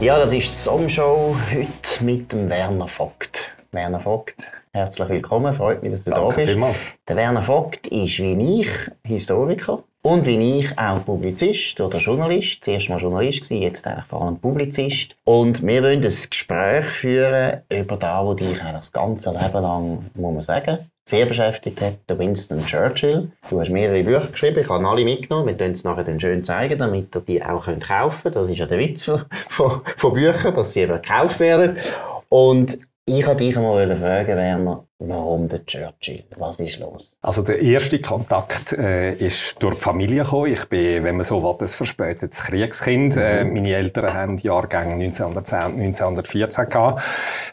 Ja, das ist die Songshow heute mit dem Werner Vogt. Werner Vogt, herzlich willkommen, freut mich, dass du Danke da bist. vielmals. Der Werner Vogt ist wie ich Historiker und wie ich auch Publizist oder Journalist. Zuerst mal Journalist gewesen, jetzt eigentlich vor allem Publizist. Und wir wollen ein Gespräch führen über das, was dich das ganze Leben lang, muss man sagen, sehr beschäftigt hat, der Winston Churchill. Du hast mehrere Bücher geschrieben, ich habe alle mitgenommen. Wir können es nachher dann schön zeigen, damit ihr die auch könnt kaufen könnt. Das ist ja der Witz von, von, von Büchern, dass sie eben gekauft werden. Und ich wollte dich einmal fragen, Werner, warum der Churchill? Was ist los? Also der erste Kontakt äh, ist durch die Familie gekommen. Ich bin, wenn man so will, ein verspätetes Kriegskind. Äh, meine Eltern haben Jahrgänge 1910 und 1914 gehabt.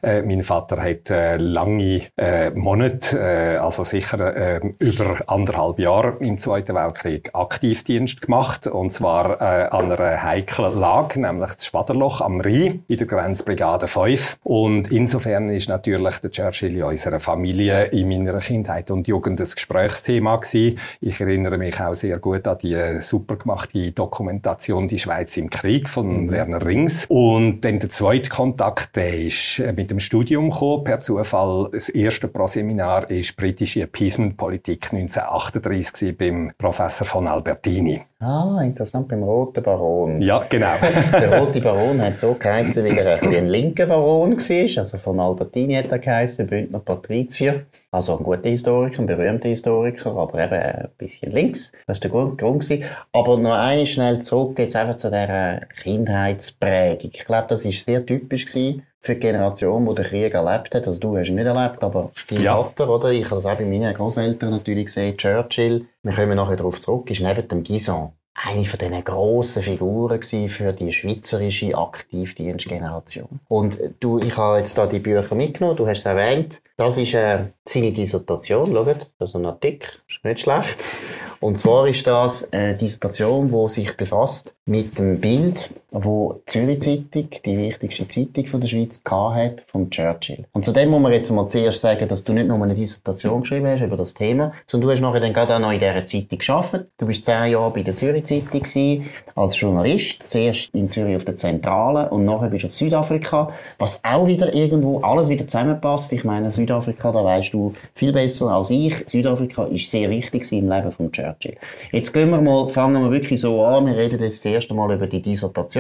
Äh, mein Vater hat äh, lange äh, Monate, äh, also sicher äh, über anderthalb Jahre im Zweiten Weltkrieg Aktivdienst gemacht. Und zwar äh, an einer heiklen Lage, nämlich das Schwaderloch am Rhein in der Grenzbrigade 5. Und insofern ist natürlich der Churchill in unserer Familie in meiner Kindheit und Jugend ein Gesprächsthema gewesen. Ich erinnere mich auch sehr gut an die super gemachte Dokumentation Die Schweiz im Krieg von Werner Rings. Und dann der zweite Kontakt, der ist äh, mit dem Studium gekommen, per Zufall. Das erste Proseminar ist britische Appeasement-Politik 1938 gewesen beim Professor von Albertini. Ah, interessant, beim Roten Baron. Ja, genau. Der Rote Baron hat so geheißen, weil er ein, ein linker Baron war. Also von Albertini hat er geheißen, Bündner Patrizier. Also ein guter Historiker, ein berühmter Historiker, aber eben ein bisschen links. Das war der Grund. Grund gewesen. Aber noch eine schnell zurück jetzt einfach zu dieser Kindheitsprägung. Ich glaube, das war sehr typisch gewesen für die Generation, die den Krieg erlebt hat. Also du hast ihn nicht erlebt, aber dein Ja. Vater, oder? Ich habe das auch bei meinen Großeltern natürlich gesehen. Churchill, wir kommen nachher darauf zurück, ist neben dem Guison eine von diesen grossen Figuren für die schweizerische Aktivdienstgeneration. Und äh, du, ich habe jetzt da die Bücher mitgenommen, du hast es erwähnt. Das ist äh, seine Dissertation, schaut, das ist ein Artikel, ist nicht schlecht. Und zwar ist das eine Dissertation, die sich befasst mit dem Bild, wo die Zürich Zeitung, die wichtigste Zeitung von der Schweiz, hat vom Churchill. Und zu dem muss man jetzt mal zuerst sagen, dass du nicht nur eine Dissertation geschrieben hast über das Thema, sondern du hast nachher dann gerade auch noch in dieser Zeitung gearbeitet. Du bist zehn Jahre bei der Zürich Zeitung gewesen, als Journalist. Zuerst in Zürich auf der Zentrale und nachher bist du auf Südafrika. Was auch wieder irgendwo alles wieder zusammenpasst. Ich meine, Südafrika, da weißt du viel besser als ich. Südafrika ist sehr wichtig im Leben von Churchill. Jetzt gehen wir mal, fangen wir wirklich so an. Wir reden jetzt das erste Mal über die Dissertation.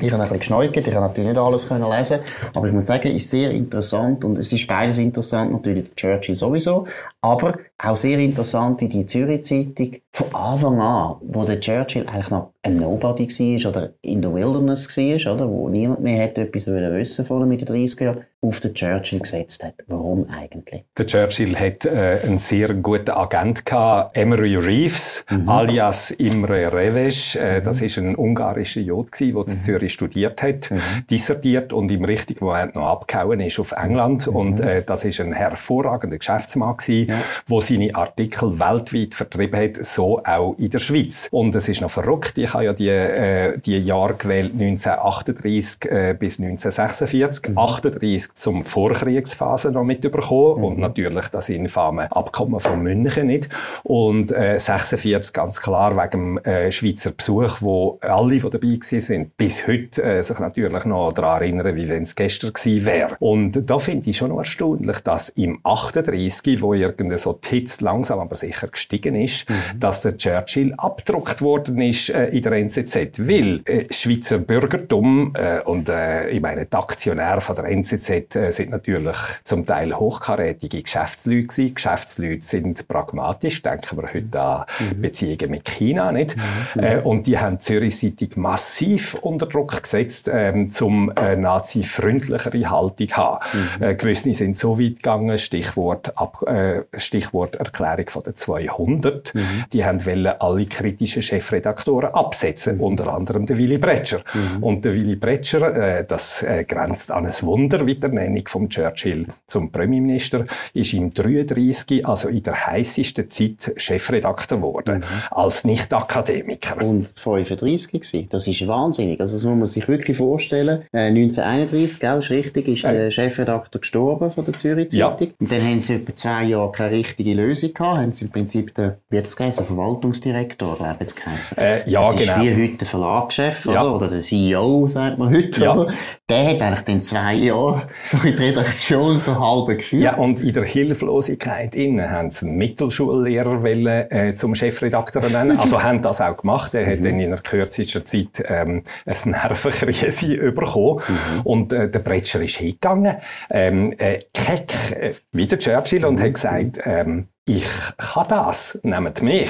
Ich habe ein bisschen geschneukert, ich habe natürlich nicht alles können lesen, aber ich muss sagen, ist sehr interessant und es ist beides interessant, natürlich der Churchill sowieso, aber auch sehr interessant, wie die Zürich Zeitung von Anfang an, wo der Churchill eigentlich noch ein Nobody war oder in der Wilderness war, oder, wo niemand mehr hätte etwas wollen wissen vor den 30er Jahren, auf den Churchill gesetzt hat. Warum eigentlich? Der Churchill hat äh, einen sehr guten Agent gehabt, Emery Reeves, alias Imre Reves. Äh, Das ist ein ungarischer Jod der in Zürich studiert hat, dissertiert und im richtigen Moment noch abgehauen ist auf England. Und äh, das ist ein hervorragender Geschäftsmann gsi, der seine Artikel weltweit vertrieben hat, so auch in der Schweiz. Und es ist noch verrückt. Ich habe ja die, äh, die Jahre gewählt 1938 äh, bis 1946, 38 zum Vorkriegsphase noch mitbekommen und natürlich das infame Abkommen von München nicht und äh, 46 ganz klar wegen dem äh, Schweizer Besuch, wo alle, die dabei gewesen sind, bis heute äh, sich natürlich noch daran erinnern, wie wenn es gestern gewesen wäre. Und da finde ich schon noch erstaunlich, dass im 38, wo irgendwie so die Hitze langsam aber sicher gestiegen ist, dass der Churchill abgedruckt worden ist äh, in der NZZ, weil äh, Schweizer Bürgertum äh, und äh, ich meine die Aktionäre von der NZZ äh, sind natürlich zum Teil hochkarätige Geschäftsleute gewesen. Geschäftsleute sind pragmatisch, denken wir heute an Beziehungen mit China, nicht? Äh, und die haben die Zürich-Zeitung massiv unter Druck gesetzt, ähm, zum äh, nazi-freundlichere Haltung haben. Äh, gewisse sind so weit gegangen, Stichwort, Ab, äh, Stichwort Erklärung von den 200. Die haben wollen alle kritischen Chefredaktoren absetzen, unter anderem der Willy Bretscher. Und der Willy Bretscher, äh, das äh, grenzt an ein Wunder, wie die Ernennung von Churchill zum Premierminister, ist im 33, also in der heißesten Zeit, Chefredakteur geworden, als Nicht-Akademiker. Und 35 gewesen. Das ist wahnsinnig. Also das muss man sich wirklich vorstellen. Äh, 1931, gell, ist richtig, ist der Chefredakteur gestorben von der Zürich Ja. Zeitung. Und dann haben sie etwa zwei Jahre keine richtige Lösung gehabt, haben sie im Prinzip den, wie hat das geheißen, Verwaltungsdirektor, glaube ich, geheißen. Äh, ja, das genau. ist wie heute der Verlagschef, Ja. oder? Oder der CEO, sagt man heute, Ja. oder? Der hat eigentlich den zwei Jahre so in die Redaktion so halb geführt. Ja, und in der Hilflosigkeit innen haben sie einen Mittelschullehrer wollen, äh, zum Chefredakteur nennen. Also haben das auch gemacht. Er hat dann in einer kürzesten Zeit ähm, eine Nervenkrise bekommen. Und äh, der Bretscher ist hingegangen, ähm, äh, keck, äh, wie der Churchill, und hat gesagt, ähm, ich kann das, nehmt mich.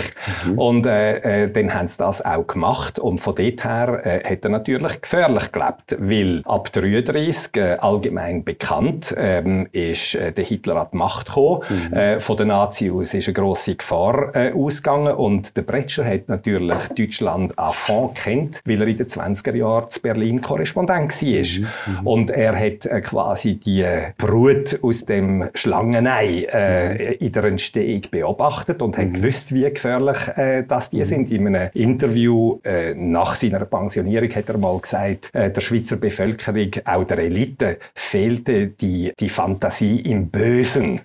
Und äh, äh, dann haben sie das auch gemacht. Und von dort her äh, hat er natürlich gefährlich gelebt, weil ab 33 äh, allgemein bekannt ähm, ist äh, der Hitler an die Macht gekommen. Äh, von den Nazis aus ist eine grosse Gefahr äh, ausgegangen und der Bretscher hat natürlich Deutschland à fond kennt, weil er in den 20er Jahren zu Berlin Korrespondent war. Und er hat äh, quasi die Brut aus dem Schlangenei äh, in der Entstehung beobachtet und hat gewusst, wie gefährlich äh, das die sind. In einem Interview äh, nach seiner Pensionierung hat er mal gesagt, äh, der Schweizer Bevölkerung, auch der Elite, fehlte die, die Fantasie im Bösen.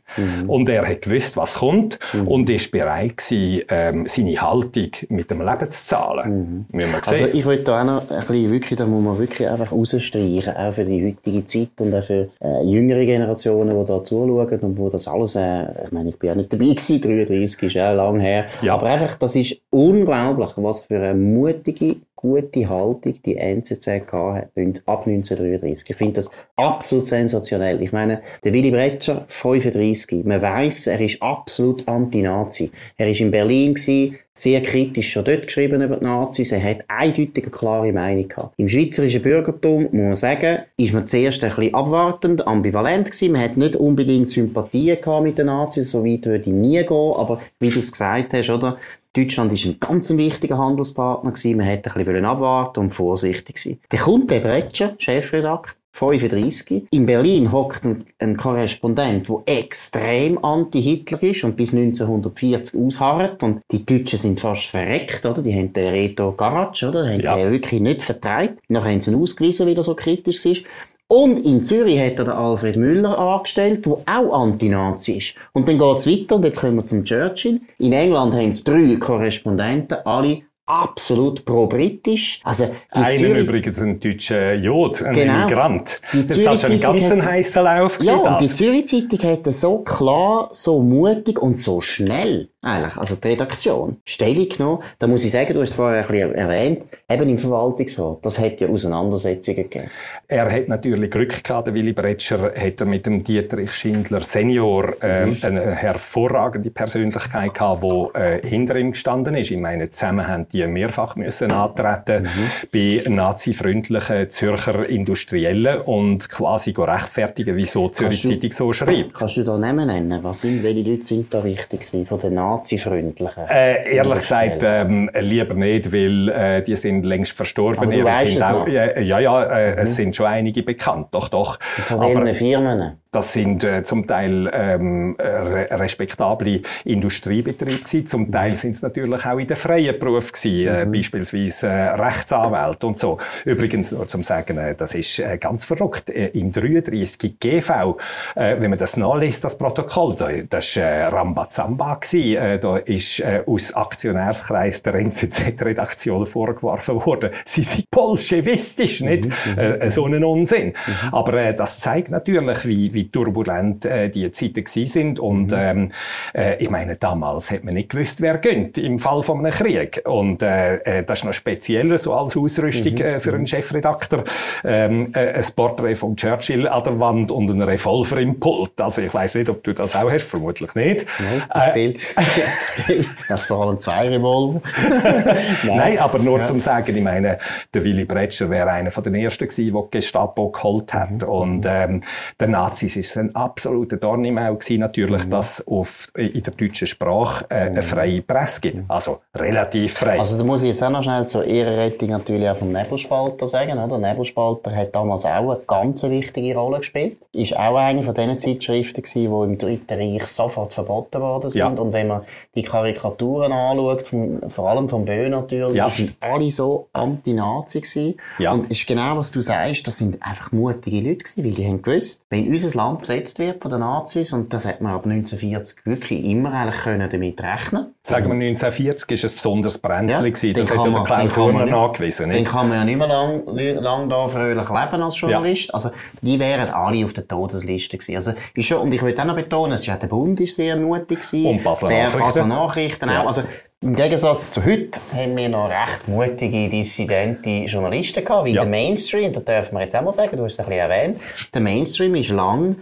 Und er hat gewusst, was kommt und ist bereit gewesen, ähm, seine Haltung mit dem Leben zu zahlen. Also ich wollte da auch noch ein bisschen, wirklich, da muss man wirklich einfach rausstreichen, auch für die heutige Zeit und auch für äh, jüngere Generationen, die da zuschauen und wo das alles, äh, ich meine, ich bin ja nicht dabei gewesen, 33 ist ja lang her, Ja. aber einfach, das ist unglaublich, was für eine mutige, gute Haltung die NZZ gehabt hat, ab 1933. Ich finde das absolut sensationell. Ich meine, der Willy Bretscher, 35, man weiß, er ist absolut anti-Nazi. Er ist in Berlin gewesen, sehr kritisch schon dort geschrieben über die Nazis. Er hat eindeutig eine klare Meinung gehabt. Im schweizerischen Bürgertum, muss man sagen, ist man zuerst ein bisschen abwartend, ambivalent gewesen. Man hat nicht unbedingt Sympathien gehabt mit den Nazis. So weit würde ich nie gehen. Aber wie du es gesagt hast, oder? Deutschland ist ein ganz wichtiger Handelspartner gewesen. Man hätte ein bisschen abwarten und vorsichtig sein. Dann kommt der Bretscher, Chefredakteur, 35. In Berlin hockt ein, ein Korrespondent, der extrem anti-Hitler ist und bis 1940 ausharrt. Und die Deutschen sind fast verreckt, oder? Die haben den Reto Garatsch, oder? Die haben Ja. den wirklich nicht vertreibt. Nachher haben sie ihn ausgewiesen, weil er so kritisch ist. Und in Zürich hat er den Alfred Müller angestellt, der auch Anti-Nazi ist. Und dann geht's weiter, und jetzt kommen wir zum Churchill. In England haben es drei Korrespondenten, alle absolut pro-britisch. Also, Einen Zürich- übrigens ein deutscher Jod, ein Genau. Immigrant. Die Das war schon ein Zürich-Zeitung ganz ein hat- heißer Lauf. Ja, und die das. Zürich-Zeitung hat so klar, so mutig und so schnell, eigentlich, also die Redaktion, Stellung genommen. Da muss ich sagen, du hast es vorher ein bisschen erwähnt, eben im Verwaltungsrat, das hat ja Auseinandersetzungen gegeben. Er hat natürlich Glück gehabt, der Willy Bretscher, hat er mit dem Dietrich Schindler Senior ähm, eine hervorragende Persönlichkeit gehabt, die äh, hinter ihm gestanden ist. Ich meine, zusammen haben die mehrfach müssen antreten bei nazifreundlichen Zürcher Industriellen und quasi rechtfertigen, wieso die Zürich Zeitung so schreibt. Kannst du da Namen nennen? Was sind, welche Leute sind da wichtig gewesen, von den Nazi-Freundlichen? Äh, ehrlich gesagt, ähm, lieber nicht, weil äh, die sind längst verstorben. Aber du Kinder es auch, noch? Mhm. ja, ja, äh, es sind schon einige bekannt, doch, doch. Von Aber welchen Firmen? Das sind äh, zum Teil ähm, äh, re respektable Industriebetriebe gewesen. Zum Teil sind es natürlich auch in den freien Beruf gewesen, äh, beispielsweise äh, Rechtsanwälte und so. Übrigens nur zum sagen, äh, das ist äh, ganz verrückt. Äh, Im 33 GV, äh, wenn man das nachliest, das Protokoll, da, das war äh, Rambazamba gewesen. Äh, da ist äh, aus Aktionärskreis der NZZ-Redaktion vorgeworfen worden, sie sind bolschewistisch, nicht? Äh, so einen Unsinn. Aber äh, das zeigt natürlich, wie, wie turbulent äh, die Zeiten gewesen sind. Und ähm, äh, ich meine, damals hat man nicht gewusst, wer gönnt im Fall von einem Krieg. Und äh, äh, das ist noch speziell so als Ausrüstung äh, für einen Chefredakteur. Ähm, äh, ein Porträt von Churchill an der Wand und ein Revolver im Pult. Also ich weiß nicht, ob du das auch hast, vermutlich nicht. Nein, das Bild, das Bild, das vor allem zwei Revolver. Nein, aber nur zum sagen, ich meine, der Willy Bretscher wäre einer von den ersten gewesen, der Gestapo geholt hat. Und ähm, der Nazis ist ein absoluter Dorn im Auge natürlich, dass es auf, in der deutschen Sprache äh, eine freie Presse gibt. Also relativ frei. Also da muss ich jetzt auch noch schnell zur Ehrenrettung natürlich auch vom Nebelspalter sagen. Oder? Nebelspalter hat damals auch eine ganz wichtige Rolle gespielt. Ist auch eine von diesen Zeitschriften gewesen, die im Dritten Reich sofort verboten worden sind. Ja. Und wenn man die Karikaturen anschaut, vom, vor allem von Bö natürlich, Ja. die sind alle so anti-Nazi gewesen. Ja. Und es ist genau, was du sagst, das sind einfach mutige Leute gewesen, weil die haben gewusst, wenn unser Land besetzt wird von den Nazis und das hat man ab 1940 wirklich immer eigentlich können damit rechnen. Sagen wir 1940 ist es besonders brenzlig ja, das hat der Klaus Urner nachgewiesen. Nicht? Den kann man ja nicht mehr lang, lang da fröhlich leben als Journalist. Ja. Also die wären alle auf der Todesliste gewesen. Also ist schon, und ich will auch noch betonen, es ist auch der Bund ist sehr mutig gewesen. Und Basler Nachrichten. Basler Nachrichten auch. Also im Gegensatz zu heute haben wir noch recht mutige, dissidente Journalisten gehabt, wie ja. der Mainstream, das dürfen wir jetzt auch mal sagen, du hast es ein bisschen erwähnt. Der Mainstream ist lang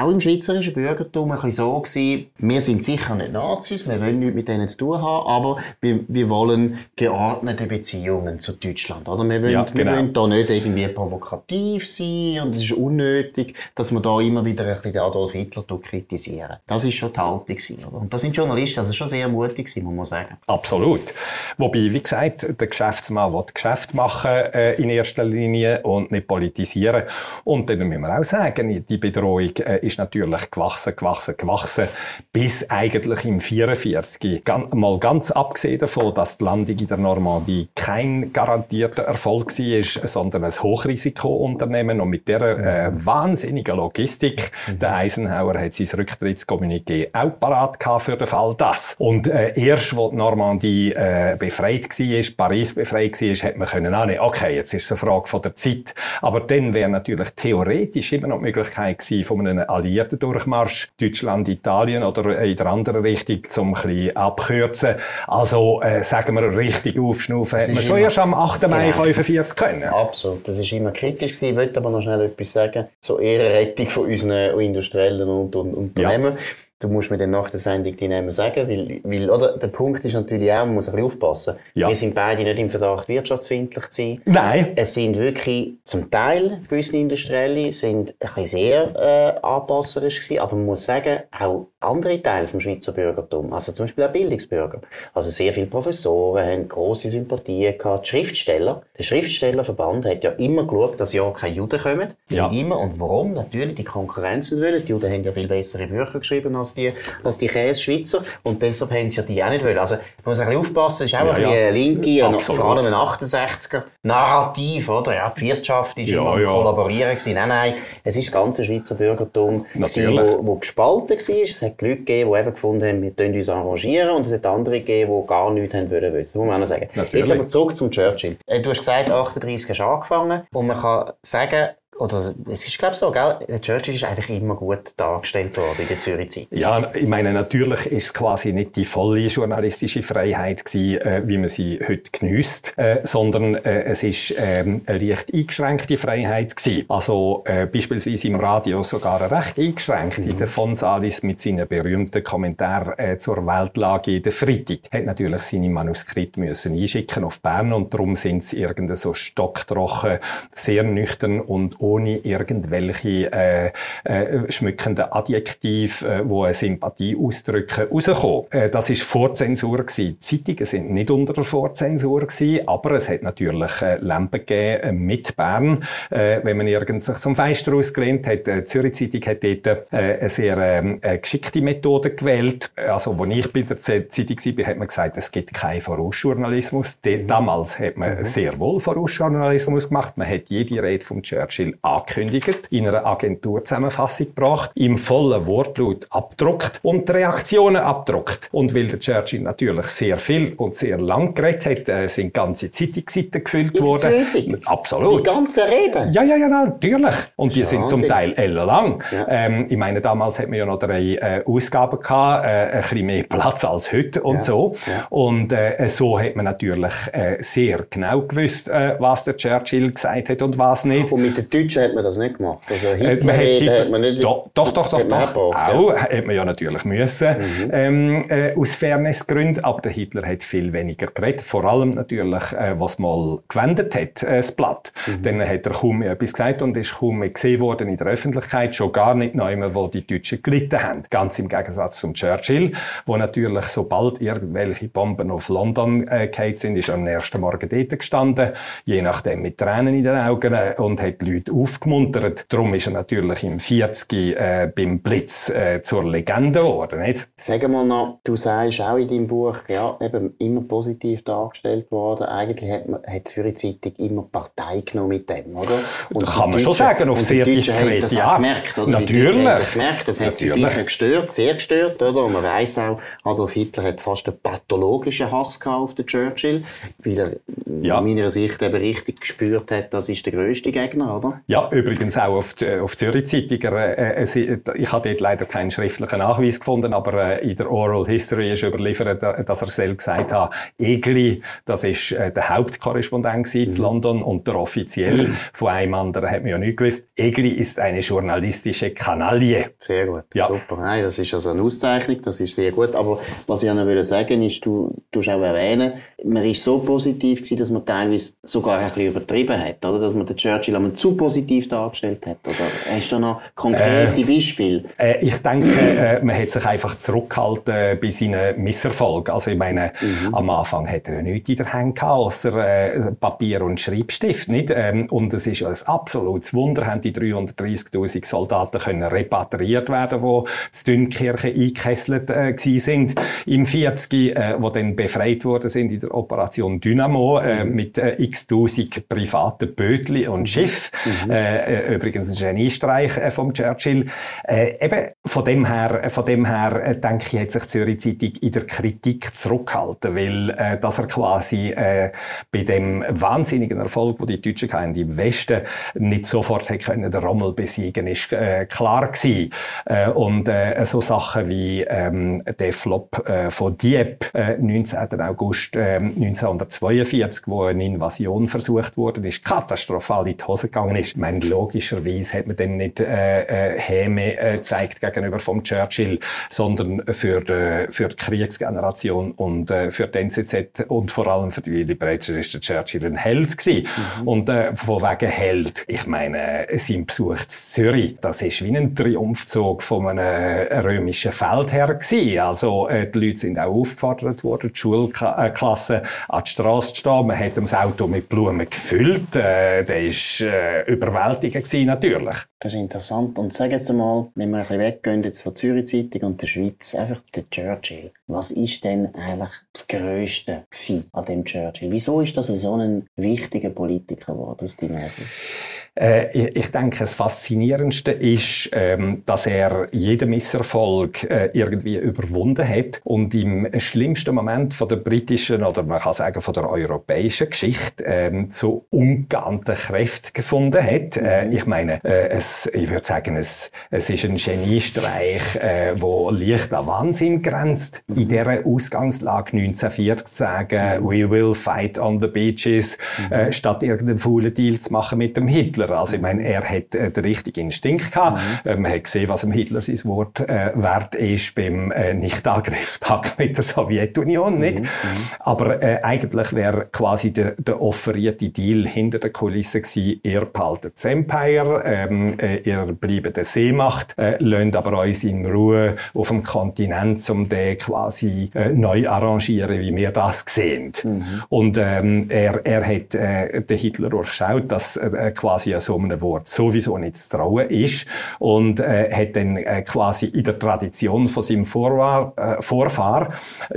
auch im schweizerischen Bürgertum ein bisschen so gewesen, wir sind sicher nicht Nazis, wir wollen nichts mit denen zu tun haben, aber wir, wir wollen geordnete Beziehungen zu Deutschland, oder? Wir wollen, ja, genau. wir wollen da nicht irgendwie provokativ sein und es ist unnötig, dass wir da immer wieder ein bisschen Adolf Hitler kritisieren. Das ist schon die Haltung gewesen, oder? Und das sind Journalisten, also schon sehr mutig gewesen, muss man sagen. Absolut. Wobei, wie gesagt, der Geschäftsmann will Geschäft machen äh, in erster Linie und nicht politisieren. Und dann müssen wir auch sagen, die Bedrohung Bedrohung äh, ist natürlich gewachsen, gewachsen, gewachsen, bis eigentlich im 44. Gan mal ganz abgesehen davon, dass die Landung in der Normandie kein garantierter Erfolg war, sondern ein Hochrisikounternehmen und mit der äh, wahnsinnigen Logistik. Mhm. Der Eisenhower hat sein Rücktrittskommuniqué auch parat für den Fall das. Und äh, erst, wo die Normandie äh, befreit war, Paris befreit war, hat man können annehmen, okay, jetzt ist es eine Frage von der Zeit. Aber dann wäre natürlich theoretisch immer noch die Möglichkeit gewesen, von einem alliierten Durchmarsch, Deutschland, Italien oder in der anderen Richtung, zum ein bisschen abkürzen. Also, äh, sagen wir, richtig aufschnaufen, hätte man schon erst am 8. Mai genau. 45 können. Absolut. Das ist immer kritisch gewesen. Ich wollte aber noch schnell etwas sagen zur Ehrenrettung von unseren Industriellen und, und Unternehmen. Ja. Du musst mir dann nach der Sendung die Namen sagen, weil, weil oder, der Punkt ist natürlich auch, man muss ein bisschen aufpassen. Ja. Wir sind beide nicht im Verdacht, wirtschaftsfindlich zu sein. Nein. Es sind wirklich zum Teil gewisse Industrielle sind ein bisschen sehr äh, anpasserisch gewesen, aber man muss sagen, auch andere Teile vom Schweizer Bürgertum, also zum Beispiel auch Bildungsbürger, also sehr viele Professoren haben grosse Sympathien gehabt. Die Schriftsteller, der Schriftstellerverband hat ja immer geschaut, dass ja keine Juden kommen. Ja. Immer. Und warum? Natürlich die Konkurrenzen wollen. Die Juden haben ja viel bessere Bücher geschrieben als die, als die Käse-Schweizer. Und deshalb haben sie ja die auch nicht wollen. Also, man muss ein bisschen aufpassen, ist auch ja, ein bisschen ja. linke, und vor allem ein 68er Narrativ, oder? Ja, die Wirtschaft ist ja, immer ja. kollaborieren gewesen. Nein, nein, es ist das ganze Schweizer Bürgertum, gewesen, wo, wo gespalten war. Hat Leute gegeben, die eben gefunden haben, wir können uns arrangieren. Und es hat andere gegeben, die gar nichts haben wollen wissen. Muss man auch noch sagen. Natürlich. Jetzt aber zurück zum Churchill. Äh, du hast gesagt, 38 hast du angefangen. Und man kann sagen, oder es ist glaube ich so, gell? Churchill ist eigentlich immer gut dargestellt worden in der Zürich Zeit. Ja, ich meine, natürlich ist es quasi nicht die volle journalistische Freiheit gewesen, äh, wie man sie heute genießt, äh, sondern äh, es ist ähm, eine leicht eingeschränkte Freiheit gewesen. Also äh, beispielsweise im Radio sogar recht eingeschränkt. Mhm. Der Fonsalis mit seinen berühmten Kommentaren äh, zur Weltlage in der Freitag hat natürlich seine Manuskripte müssen einschicken auf Bern und darum sind sie irgendwie so stocktrocken, sehr nüchtern und ohne irgendwelche äh, äh, schmückenden Adjektive, äh, wo eine Sympathie ausdrücken, rausgekommen. Äh, das ist Vorzensur gewesen. Die Zeitungen sind nicht unter der Vorzensur gewesen, aber es hat natürlich äh, Lampen gegeben äh, mit Bern. Äh, wenn man irgend sich zum Feister ausgelehnt hat, äh, die Zürich Zeitung hat dort äh, eine sehr äh, geschickte Methode gewählt. Also, als ich bei der Zeitung war, hat man gesagt, es gibt keinen Vorausjournalismus. Mhm. Damals hat man mhm. sehr wohl Vorausjournalismus gemacht. Man hat jede Rede vom Churchill angekündigt, in einer Agenturzusammenfassung gebracht, im vollen Wortlaut abdruckt und die Reaktionen abdruckt. Und weil der Churchill natürlich sehr viel und sehr lang geredet hat, äh, sind ganze Zeitungsseiten gefüllt worden. Absolut. Die ganze Rede? Ja, ja, ja, natürlich. Und die sind zum Teil ellenlang. Ja. Ähm, ich meine, damals hat man ja noch drei äh, Ausgaben gehabt, äh, ein bisschen mehr Platz als heute und ja. so. Ja. Und äh, so hat man natürlich äh, sehr genau gewusst, äh, was der Churchill gesagt hat und was nicht. Und mit den Deutschen hat man das nicht gemacht. Also äh, Hitler, hat, Hitler hat man nicht... Doch, doch, doch, doch. doch. Auch, ja. hat man ja natürlich müssen, mhm. ähm, äh, aus Fairnessgründen, aber der Hitler hat viel weniger geredet, vor allem natürlich, äh, was mal gewendet hat, äh, das Blatt. Mhm. Dann hat er kaum mehr etwas gesagt und ist kaum mehr gesehen worden in der Öffentlichkeit, schon gar nicht noch immer, wo die Deutschen gelitten haben. Ganz im Gegensatz zum Churchill, wo natürlich, sobald irgendwelche Bomben auf London äh, sind, ist am ersten Morgen dort gestanden, je nachdem mit Tränen in den Augen äh, und hat die Leute hat aufgemuntert. Darum ist er natürlich im 40 äh, beim Blitz äh, zur Legende geworden, nicht? Sagen wir noch, du sagst auch in deinem Buch, ja, eben immer positiv dargestellt worden. Eigentlich hat, man, hat die Zürich Zeitung immer Partei genommen mit dem, oder? Und kann man schon sagen, auf sehr diskret, das ja. Gemerkt, oder? Natürlich. Das gemerkt, das hat sie sicher gestört, sehr gestört, oder? Und man weiss auch, Adolf Hitler hat fast einen pathologischen Hass auf den Churchill, weil er ja. aus meiner Sicht eben richtig gespürt hat, das ist der grösste Gegner, oder? Ja, übrigens auch auf, die, auf Zürich Zeitung. Äh, äh, ich habe dort leider keinen schriftlichen Nachweis gefunden, aber äh, in der Oral History ist überliefert, dass er selbst gesagt hat, Egli, das ist äh, der Hauptkorrespondent mhm. in London und der offiziell von einem anderen hat man ja nicht gewusst. Egli ist eine journalistische Kanaille. Sehr gut, ja. super. Nein, das ist also eine Auszeichnung, das ist sehr gut. Aber was ich noch will sagen ist, du, du hast auch erwähnen, man ist so positiv gewesen, dass man teilweise sogar ein bisschen übertrieben hat, oder? Dass man den Churchill zu positiv dargestellt hat, oder? Hast du noch konkrete äh, Beispiele? Äh, ich denke, äh, man hat sich einfach zurückgehalten bei seinen Misserfolgen. Also ich meine, mhm. am Anfang hat er ja nichts in der Hand gehabt, außer äh, Papier und Schreibstift, nicht? Ähm, und es ist ja ein absolutes Wunder, haben die 330.000 Soldaten können repatriiert werden, die in Dünkirchen eingekesselt äh, sind im 40, äh, wo dann befreit worden sind in der Operation Dynamo äh, mhm. mit äh, x-tausend privaten Bötli und. Schiff. Mhm. Äh, äh, übrigens ein Geniestreich äh, vom Churchill. Äh, eben von dem her, von dem her äh, denke ich, hat sich die Zürich Zeitung in der Kritik zurückgehalten, weil äh, dass er quasi äh, bei dem wahnsinnigen Erfolg, wo die Deutschen hatten, im Westen nicht sofort können den Rommel besiegen, ist äh, klar gewesen. Äh, und äh, so Sachen wie ähm, der Flop äh, von Dieppe äh, 19. August äh, 1942, wo eine Invasion versucht wurde, ist katastrophal in die Hose gegangen ist. Ich meine, logischerweise hat man dann nicht äh, äh, Häme äh, gezeigt gegenüber vom Churchill, sondern für die, für die Kriegsgeneration und äh, für die NZZ und vor allem für die Willy Bretscher ist der Churchill ein Held gewesen. Mhm. Und äh, von wegen Held, ich meine, sein Besuch in Zürich, das ist wie ein Triumphzug von einem römischen Feldherr gewesen. Also äh, die Leute sind auch aufgefordert worden, die Schulklasse an die Straße zu stehen. Man hat das Auto mit Blumen gefüllt. Äh, der war äh, überwältigend gewesen, natürlich. Das ist interessant. Und sag jetzt einmal, wenn wir ein bisschen weggehen jetzt von Zürich Zeitung und der Schweiz, einfach der Churchill. Was ist denn eigentlich das Größte an dem Churchill? Wieso ist das so ein wichtiger Politiker geworden aus deiner Sicht? Äh, ich, ich, denke, das Faszinierendste ist, ähm, dass er jeden Misserfolg äh, irgendwie überwunden hat und im schlimmsten Moment von der britischen oder man kann sagen von der europäischen Geschichte ähm, zu ungeahnten Kräften gefunden hat. Äh, mhm. ich meine, es, ich würde sagen, es, es ist ein Geniestreich, äh, wo leicht an Wahnsinn grenzt. Mhm. In dieser Ausgangslage 1940 zu sagen, mhm. we will fight on the beaches, mhm. statt irgendeinen faulen Deal zu machen mit dem Hitler. Also ich meine, er hat äh, den richtigen Instinkt gehabt. Mhm. Äh, man hat gesehen, was dem Hitler sein Wort äh, wert ist beim äh, Nicht-Angriffspakt mit der Sowjetunion, nicht? Mhm. mhm. Aber äh, eigentlich wäre quasi der, der offerierte Deal hinter der Kulisse gewesen, ihr behaltet das Empire, ähm, äh, ihr bleibt der Seemacht, äh, lasst aber uns in Ruhe auf dem Kontinent, um den quasi äh, neu arrangieren, wie wir das sehen. Mhm. Und ähm, er, er hat äh, den Hitler durchschaut, dass äh, quasi so einem Wort sowieso nicht zu trauen ist und äh, hat dann äh, quasi in der Tradition von seinem Vorwahr, äh, Vorfahr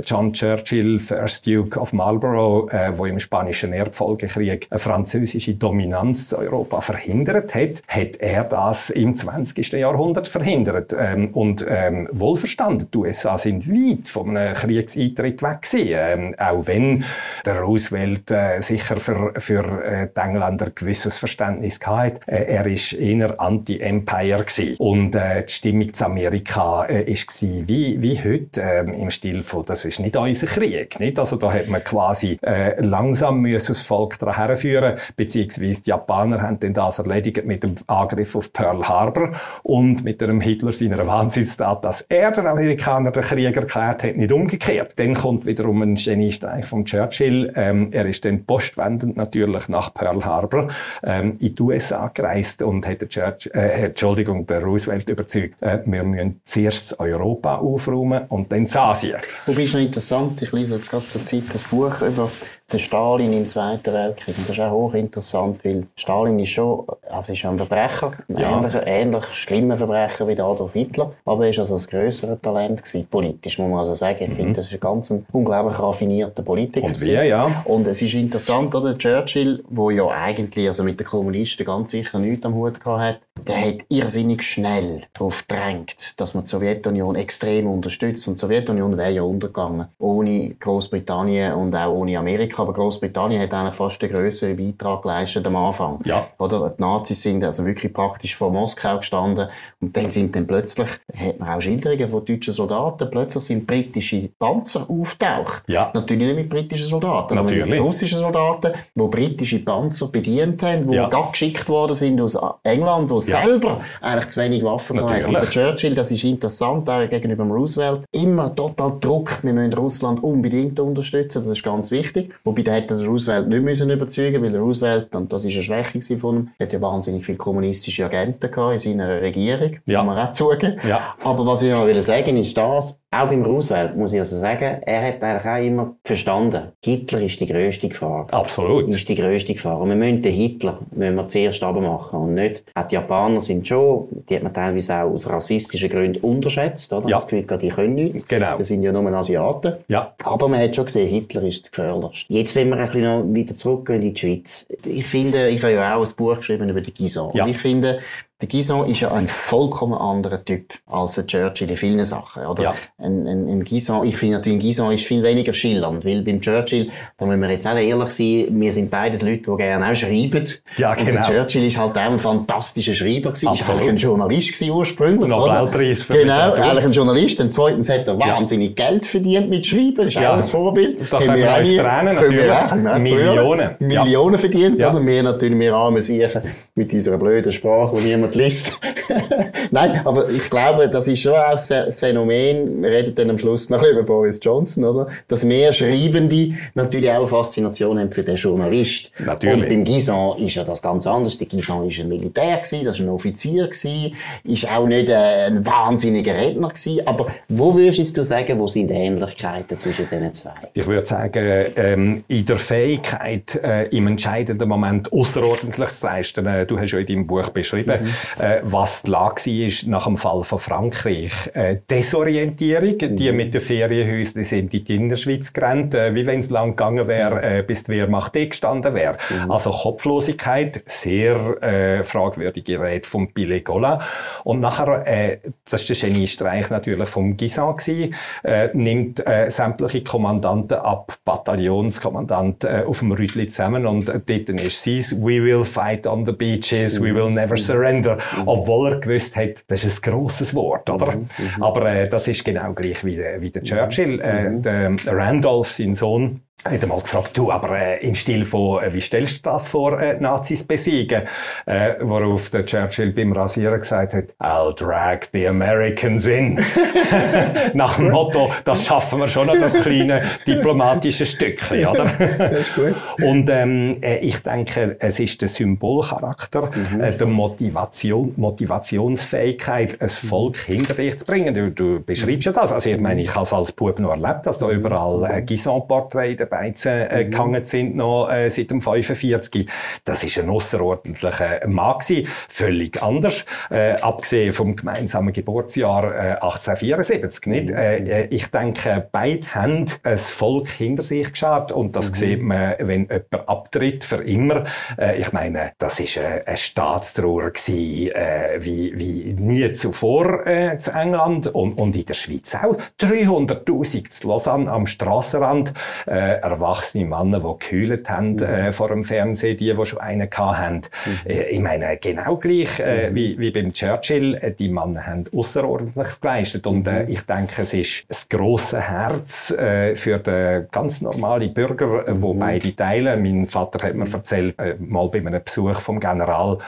John Churchill, First Duke of Marlborough, äh, wo im spanischen Erbfolgekrieg eine französische Dominanz in Europa verhindert hat, hat er das im 20. Jahrhundert verhindert. Ähm, und ähm, wohlverstanden, die USA sind weit einem Kriegseintritt weg gewesen, ähm, auch wenn der Roosevelt äh, sicher für, für äh, die Engländer gewisses Verständnis hatte. Äh, er ist eher Anti-Empire Und äh, die Stimmung zu Amerika äh, ist wie, wie heute äh, im Stil von, das ist nicht unser Krieg. Nicht? Also da hat man quasi äh, langsam müssen das Volk daran herführen, beziehungsweise die Japaner haben dann das erledigt mit dem Angriff auf Pearl Harbor und mit dem Hitler seiner Wahnsinnstat, dass er den Amerikanern den Krieg erklärt hat, nicht umgekehrt. Dann kommt wiederum ein Geniestreich von Churchill. Ähm, er ist dann postwendend natürlich nach Pearl Harbor ähm, in die USA gereist und hat der Church, äh, Entschuldigung, der Roosevelt überzeugt, äh, wir müssen zuerst Europa aufräumen und dann Asien. Wobei ist noch interessant, ich lese jetzt gerade zur Zeit das Buch über den Stalin im Zweiten Weltkrieg. Und das ist auch hochinteressant, weil Stalin ist schon, also ist ein Verbrecher, ein ja. ähnlich, ähnlich schlimmer Verbrecher wie Adolf Hitler, aber er ist also das größere Talent gewesen, politisch, muss man also sagen. Ich mhm. finde, das ist ein ganz unglaublich raffinierter Politiker. Und wie, ja. Und es ist interessant, oder? Churchill, wo ja eigentlich also mit den Kommunisten ganz sicher nichts am Hut gehabt hat, der hat irrsinnig schnell darauf gedrängt, dass man die Sowjetunion extrem unterstützt. Und die Sowjetunion wäre ja untergegangen. Ohne Großbritannien und auch ohne Amerika. Aber Großbritannien hat eigentlich fast den grösseren Beitrag geleistet am Anfang. Ja. Oder? Die Nazis sind also wirklich praktisch vor Moskau gestanden. Und dann sind dann plötzlich, hat man auch Schilderungen von deutschen Soldaten, plötzlich sind britische Panzer auftaucht. Ja. Natürlich nicht mit britischen Soldaten, Natürlich. aber mit russischen Soldaten, die britische Panzer bedient haben, die ja. Geschickt worden sind aus England, wo ja. selber eigentlich zu wenig Waffen hatten. Und der Churchill, das ist interessant, auch gegenüber dem Roosevelt, immer total Druck, wir müssen Russland unbedingt unterstützen, das ist ganz wichtig. Wobei der hätte Roosevelt nicht müssen überzeugen, weil Roosevelt, und das ist eine Schwäche von ihm, hat ja wahnsinnig viele kommunistische Agenten in seiner Regierung, ja. kann man auch zugeben. Ja. Aber was ich noch will sagen ist das, auch beim Roosevelt muss ich also sagen, er hat eigentlich auch immer verstanden, Hitler ist die grösste Gefahr. Absolut. Ist die grösste Gefahr. Und wir müssen den Hitler müssen wir zuerst machen und nicht, auch die Japaner sind schon, die hat man teilweise auch aus rassistischen Gründen unterschätzt, oder? Ja. Das Gefühl, die können nicht. Genau. Das sind ja nur Asiaten. Ja. Aber man hat schon gesehen, Hitler ist das gefährlichste. Jetzt, wenn wir ein bisschen noch wieder zurückgehen in die Schweiz. Ich finde, ich habe ja auch ein Buch geschrieben über die Gison. Ja. Und ich finde, der Guison ist ja ein vollkommen anderer Typ als der Churchill in vielen Sachen, oder? Ja. Ein, ein, ein Guison, ich finde natürlich, ein Guison ist viel weniger schillernd, weil beim Churchill, da müssen wir jetzt auch ehrlich sein, wir sind beides Leute, die gerne auch schreiben. Ja, genau. Und der Churchill ist halt auch ein fantastischer Schreiber gewesen. Absolut. Ist eigentlich ein Journalist gewesen ursprünglich, Nobelpreis für Genau, eigentlich ein Journalist. Und zweitens hat er wahnsinnig Geld verdient mit Schreiben, ist Ja. auch ein Vorbild. Da können wir uns trennen, können wir Millionen. Millionen verdient, Ja. oder? Wir natürlich, wir armen Siechen mit unserer blöden Sprache, die niemand liest. Nein, aber ich glaube, das ist schon auch das Ph- das Phänomen, wir reden dann am Schluss noch über Boris Johnson, oder? Dass mehr Schreibende natürlich auch eine Faszination haben für den Journalist. Natürlich. Und beim Guisan ist ja das ganz anders. Der Guisan ist ein Militär gewesen, das ist ein Offizier gewesen, ist auch nicht äh, ein wahnsinniger Redner gewesen. Aber wo würdest du sagen, wo sind die Ähnlichkeiten zwischen diesen zwei? Ich würde sagen, ähm, in der Fähigkeit, äh, im entscheidenden Moment Außerordentliches zu leisten. Äh, du hast ja in deinem Buch beschrieben, äh, was die Lage war nach dem Fall von Frankreich. Äh, Desorientierung, die mit den Ferienhäusern sind in die Innerschweiz gerannt, äh, wie wenn es lang gegangen wäre, äh, bis die Wehrmacht eh gestanden wäre. Also Kopflosigkeit, sehr äh, fragwürdige Rede vom Billet Gola. Und nachher, äh, das ist der Geniestreich natürlich vom Guisan gewesen, äh, nimmt äh, sämtliche Kommandanten ab, Bataillonskommandant äh, auf dem Rütli zusammen. Und dort ist sie «We will fight on the beaches, we will never surrender», obwohl er gewusst hat, das ist ein grosses Wort, oder? Aber äh, das ist genau gleich wie, der- wie der Churchill. Äh, der Randolph, sein Sohn, hat einmal gefragt, du, aber äh, im Stil von, äh, wie stellst du das vor, äh, Nazis besiegen? Äh, worauf der Churchill beim Rasieren gesagt hat, I'll drag the Americans in. Nach dem Motto, das schaffen wir schon noch, das kleine diplomatische Stückchen, oder? Das ist gut. Und ähm, äh, ich denke, es ist der Symbolcharakter, äh, der Motivation, Motivationsfähigkeit, ein Volk hinter dich zu bringen. Du, du beschreibst ja das. Also ich meine, ich habe es als Bub noch erlebt, dass da überall äh, Gisant-Porträts den Beizen äh, gehangen sind, noch äh, seit dem 45. Das ist ein außerordentlicher Mann gewesen. Völlig anders. Äh, abgesehen vom gemeinsamen Geburtsjahr äh, 1874, nicht? Äh, äh, ich denke, beide haben ein Volk hinter sich geschaut und das sieht man, wenn jemand abtritt für immer. Äh, ich meine, das ist eine, eine Staatstrauer gewesen, äh, wie, wie nie zuvor äh, zu England und, und in der Schweiz auch. 300'000 zu Lausanne am Strassenrand, äh, erwachsene Männer, die gekühlt haben äh, vor dem Fernsehen, die, die schon einen gehabt haben. Äh, ich meine, genau gleich äh, wie, wie beim Churchill, die Männer haben Außerordentliches geleistet. Und äh, ich denke, es ist das grosse Herz äh, für den ganz normalen Bürger, äh, wo beide teilen. Mein Vater hat mir erzählt, äh, mal bei einem Besuch vom General,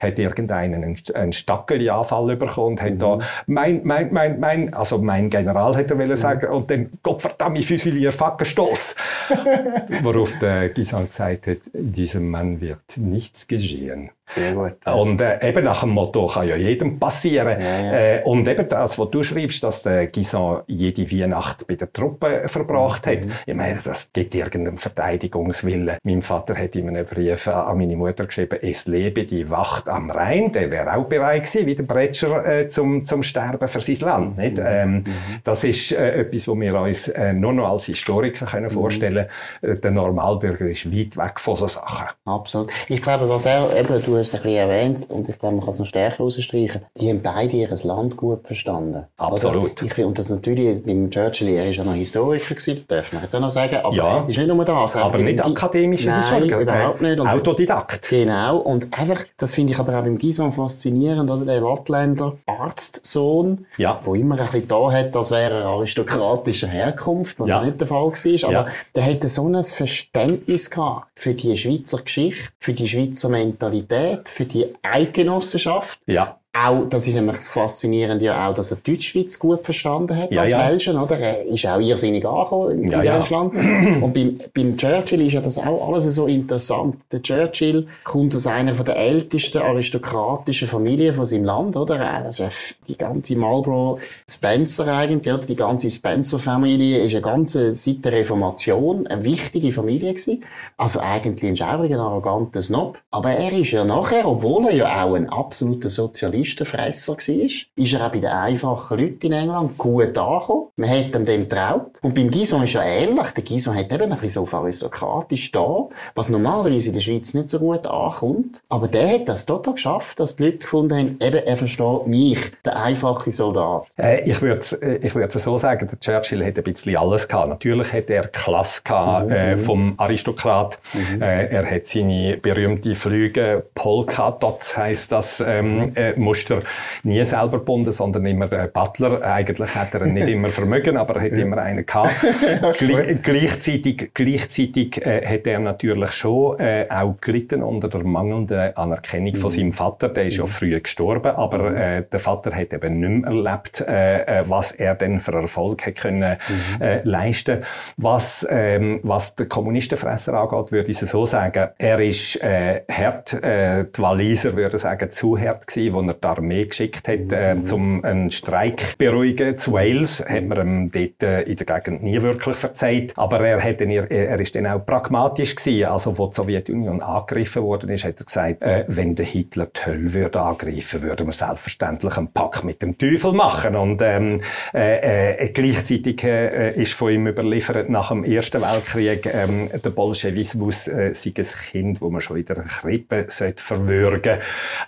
hat irgendeinen einen, einen Stackeli-Anfall bekommen und hat da mein, mein, mein, mein, also mein General hätte er wollen sagen und dann Gottverdammt Füsilier Fackenstoss. Worauf der Gisant gesagt hat, diesem Mann wird nichts geschehen. Sehr gut. Und äh, eben nach dem Motto kann ja jedem passieren. Ja, ja. Äh, und eben das, was du schreibst, dass der Gisant jede Weihnacht bei der Truppe verbracht hat. Mhm. Ich meine, das gibt irgendeinen Verteidigungswillen. Mein Vater hat in einem Brief an meine Mutter geschrieben, es lebe die Wacht am Rhein. Der wäre auch bereit gewesen, wie der Bretscher, äh, zum, zum Sterben für sein Land. Nicht? Ähm, Das ist äh, etwas, was wir uns äh, nur noch als Historiker können vorstellen können. Der Normalbürger ist weit weg von so Sachen. Absolut. Ich glaube, was er, eben, du hast es ein bisschen erwähnt, und ich glaube, man kann es noch stärker herausstreichen, die haben beide ihr Land gut verstanden. Absolut. Oder? Ich, finde- und das natürlich, beim Churchill, er ist ja noch Historiker gewesen, das darf man jetzt auch noch sagen, aber Ja. ist nicht nur das. Aber nicht akademischer Historiker. überhaupt nicht. Und Autodidakt. Genau. Und einfach, das finde ich aber auch beim Gison faszinierend, oder? Der Wattländer Arztsohn, Ja. wo immer ein bisschen da hat, als wäre er aristokratischer Herkunft, was Ja. nicht der Fall war. Aber Ja. der hätte so ein Verständnis gehabt für die Schweizer Geschichte, für die Schweizer Mentalität, für die Eidgenossenschaft. Ja. Auch, das ist nämlich faszinierend ja auch, dass er Deutschschweiz gut verstanden hat Ja, als ja. Welschen, oder? Er ist auch irrsinnig angekommen in Ja, ja. Deutschland. Und beim, beim Churchill ist ja das auch alles so interessant. Der Churchill kommt aus einer von der ältesten aristokratischen Familien von seinem Land, oder? Also die ganze Marlborough Spencer eigentlich, oder? Die ganze Spencer-Familie ist eine ganze, seit der Reformation eine wichtige Familie gewesen. Also eigentlich ein schauriger, arroganter Snob. Aber er ist ja nachher, obwohl er ja auch ein absoluter Sozialistenfresser war, ist er auch bei den einfachen Leuten in England gut angekommen. Man hat ihm dem getraut. Und beim Gison ist ja ähnlich. Der Gison hat eben ein bisschen so aristokratisch da, was normalerweise in der Schweiz nicht so gut ankommt. Aber der hat das total geschafft, dass die Leute gefunden haben, eben, er versteht mich, der einfache Soldat. Äh, ich würde äh, ich so sagen, der Churchill hat ein bisschen alles gehabt. Natürlich hat er Klasse gehabt, äh, vom Aristokrat. Äh, er hat seine berühmte Flüge, Polka Dots heisst das, ähm, äh, Muster nie selber gebunden, sondern immer äh, Butler. Eigentlich hat er nicht immer Vermögen, aber er hat immer einen gehabt. Gleich, gleichzeitig gleichzeitig äh, hat er natürlich schon äh, auch gelitten unter der mangelnden Anerkennung von seinem Vater. Der ist ja früh gestorben, aber äh, der Vater hat eben nicht mehr erlebt, äh, äh, was er denn für Erfolg hat können äh, leisten. Was ähm, was der Kommunistenfresser angeht, würde ich so sagen, er ist äh, hart. Äh, die Waliser würden sagen zu hart gewesen, wo er die Armee geschickt hat, äh, zum einen Streik beruhigen. Zu Wales hat man ihm dort äh, in der Gegend nie wirklich verzeiht, aber er hat dann, er, er ist dann auch pragmatisch gewesen. Also, wo die Sowjetunion angegriffen worden ist, hat er gesagt, äh, wenn der Hitler die Hölle würde angreifen, würde man selbstverständlich einen Pakt mit dem Teufel machen. Und ähm, äh, äh, gleichzeitig äh, ist von ihm überliefert nach dem Ersten Weltkrieg ähm, der Bolschewismus äh, sei ein Kind, wo man schon in der Krippe sollte verwürgen,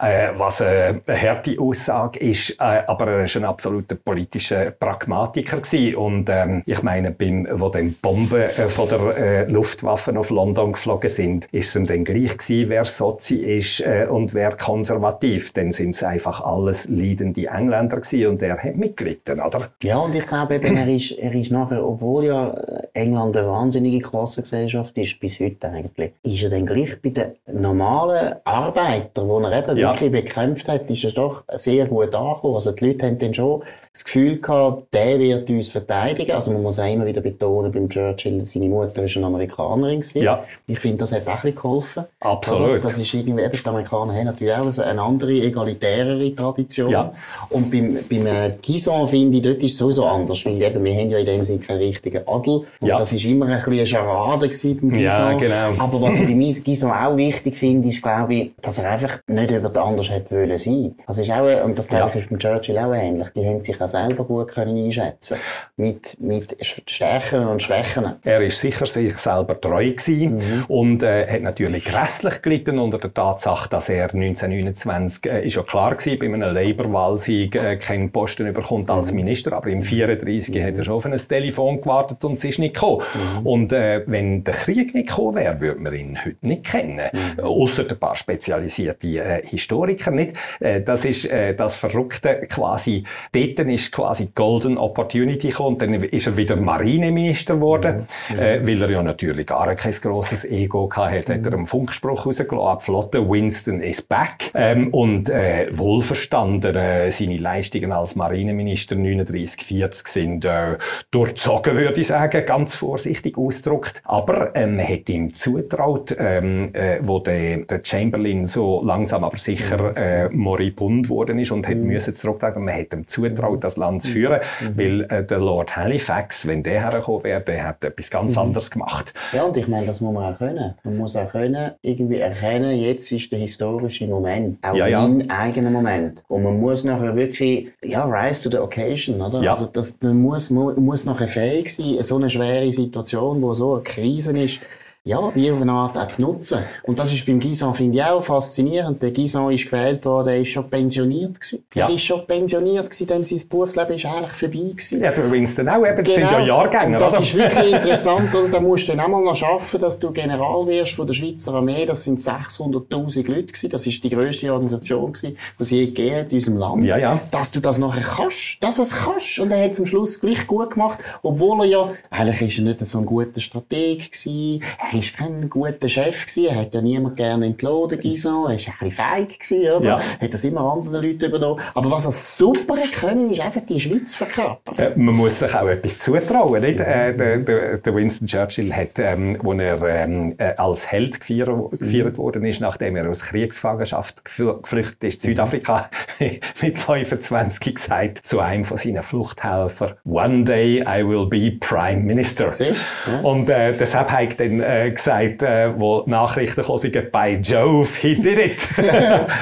äh, was äh, harte Aussage ist. Äh, aber er ist ein absoluter politischer Pragmatiker gewesen. Und ähm, ich meine, beim, wo dann Bomben äh, von der äh, Luftwaffen auf London geflogen sind, ist es ihm dann gleich gewesen, wer Sozi ist äh, und wer konservativ. Dann sind es einfach alles leidende Engländer gewesen und er hat mitgelitten, oder? Ja, und ich glaube eben, er ist, er ist nachher, obwohl ja England eine wahnsinnige Klassengesellschaft ist, bis heute eigentlich, ist er dann gleich bei den normalen Arbeitern, wo er eben Ja. wirklich bekämpft hat, ist er doch sehr gut angekommen. Also die Leute haben dann schon das Gefühl gehabt, der wird uns verteidigen. Also man muss auch immer wieder betonen, beim Churchill, seine Mutter ist eine Amerikanerin gewesen. Ja. Ich finde, das hat auch ein geholfen. Absolut. Oder? Das ist irgendwie, eben, die Amerikaner haben natürlich auch so eine andere, egalitärere Tradition. Ja. Und beim, beim äh, Gison finde ich, dort ist es sowieso anders, weil eben, wir haben ja in dem Sinne keinen richtigen Adel. Und Ja. das ist immer ein bisschen eine Charade beim Gison. Ja, genau. Aber was ich bei mir Gison auch wichtig finde, ist, glaube ich, dass er einfach nicht über den anderen hätte wollen sein. Also ist auch, und das glaube ich ist beim Churchill auch ähnlich. Die haben sich auch selber gut können einschätzen. Mit, mit Stärken und Schwächen. Er ist sicher sich selber treu gewesen und äh, hat natürlich grässlich gelitten unter der Tatsache, dass er 1929 äh, ist ja klar gewesen, bei einem Labour-Wahlsieg äh, keinen Posten überkommt als Minister, aber im 34 hat er schon auf ein Telefon gewartet und es ist nicht gekommen. Und äh, wenn der Krieg nicht gekommen wäre, würde man ihn heute nicht kennen. Außer ein paar spezialisierte äh, Historiker nicht. Äh, das ist äh, das Verrückte quasi. Dort ist quasi Golden Opportunity gekommen und dann ist er wieder Marineminister geworden, mhm. mhm. äh, weil er ja natürlich gar kein grosses Ego hatte, hat, er einen Funkspruch rausgelassen, Flotte Winston is back ähm, und äh, wohlverstanden äh, seine Leistungen als Marineminister 39, 40 sind äh, durchzogen, würde ich sagen, ganz vorsichtig ausgedrückt. Aber ähm, man hat ihm zutraut, ähm, äh, wo der, der Chamberlain so langsam aber sicher äh, moribund worden ist und hat mhm. müssen zurücktreten. Man hat ihm zutraut, das Land zu führen, mhm. weil äh, der Lord Halifax, wenn der hergekommen wäre, der hat etwas ganz mhm. anderes gemacht. Ja, und ich meine, das muss man auch können. Man muss auch können, irgendwie erkennen, jetzt ist der historische Moment, auch ja, ja. mein eigener Moment. Und man muss nachher wirklich, ja, rise to the occasion, oder? Ja. Also, das, man muss, man muss nachher fähig sein, so eine schwere Situation, wo so eine Krise ist, ja, wie auf eine Art auch zu nutzen. Und das ist beim Gison, finde ich, auch faszinierend. Der Gison ist gewählt worden, er ist schon pensioniert gewesen. Ja. Er ist schon pensioniert gewesen, denn sein Berufsleben ist eigentlich vorbei gewesen. Ja, du Winston auch eben, das genau. sind ja genau. Jahrgänge, Und das oder? ist wirklich interessant, oder? Da musst du dann einmal noch schaffen, dass du General wirst von der Schweizer Armee. Das sind 600.000 Leute gewesen. Das ist die grösste Organisation gewesen, die es je gegeben hat in unserem Land. Ja, ja. Dass du das nachher kannst. Dass du es kannst. Und er hat es am Schluss gleich gut gemacht. Obwohl er ja, eigentlich ist er nicht so ein guter Strateg gewesen. Er ist kein guter Chef gewesen. Er hat ja niemand gerne entlassen, Gison. Er war ein bisschen feig gewesen, oder? Ja. Hat das immer anderen Leuten übernommen. Aber was er super können, ist einfach die Schweiz verkörpern. Ja, man muss sich auch etwas zutrauen, nicht? Äh, der, der, Winston Churchill hat, ähm, wo er ähm, äh, als Held gefeiert, mhm. worden ist, nachdem er aus Kriegsgefangenschaft geflüchtet ist, mhm. Südafrika, mit 25 gesagt zu einem von seinen Fluchthelfern, One day I will be Prime Minister. Ja. Und äh, deshalb hat er dann äh, gesagt, äh, wo Nachrichten gekommen sind, by Jove, he did it.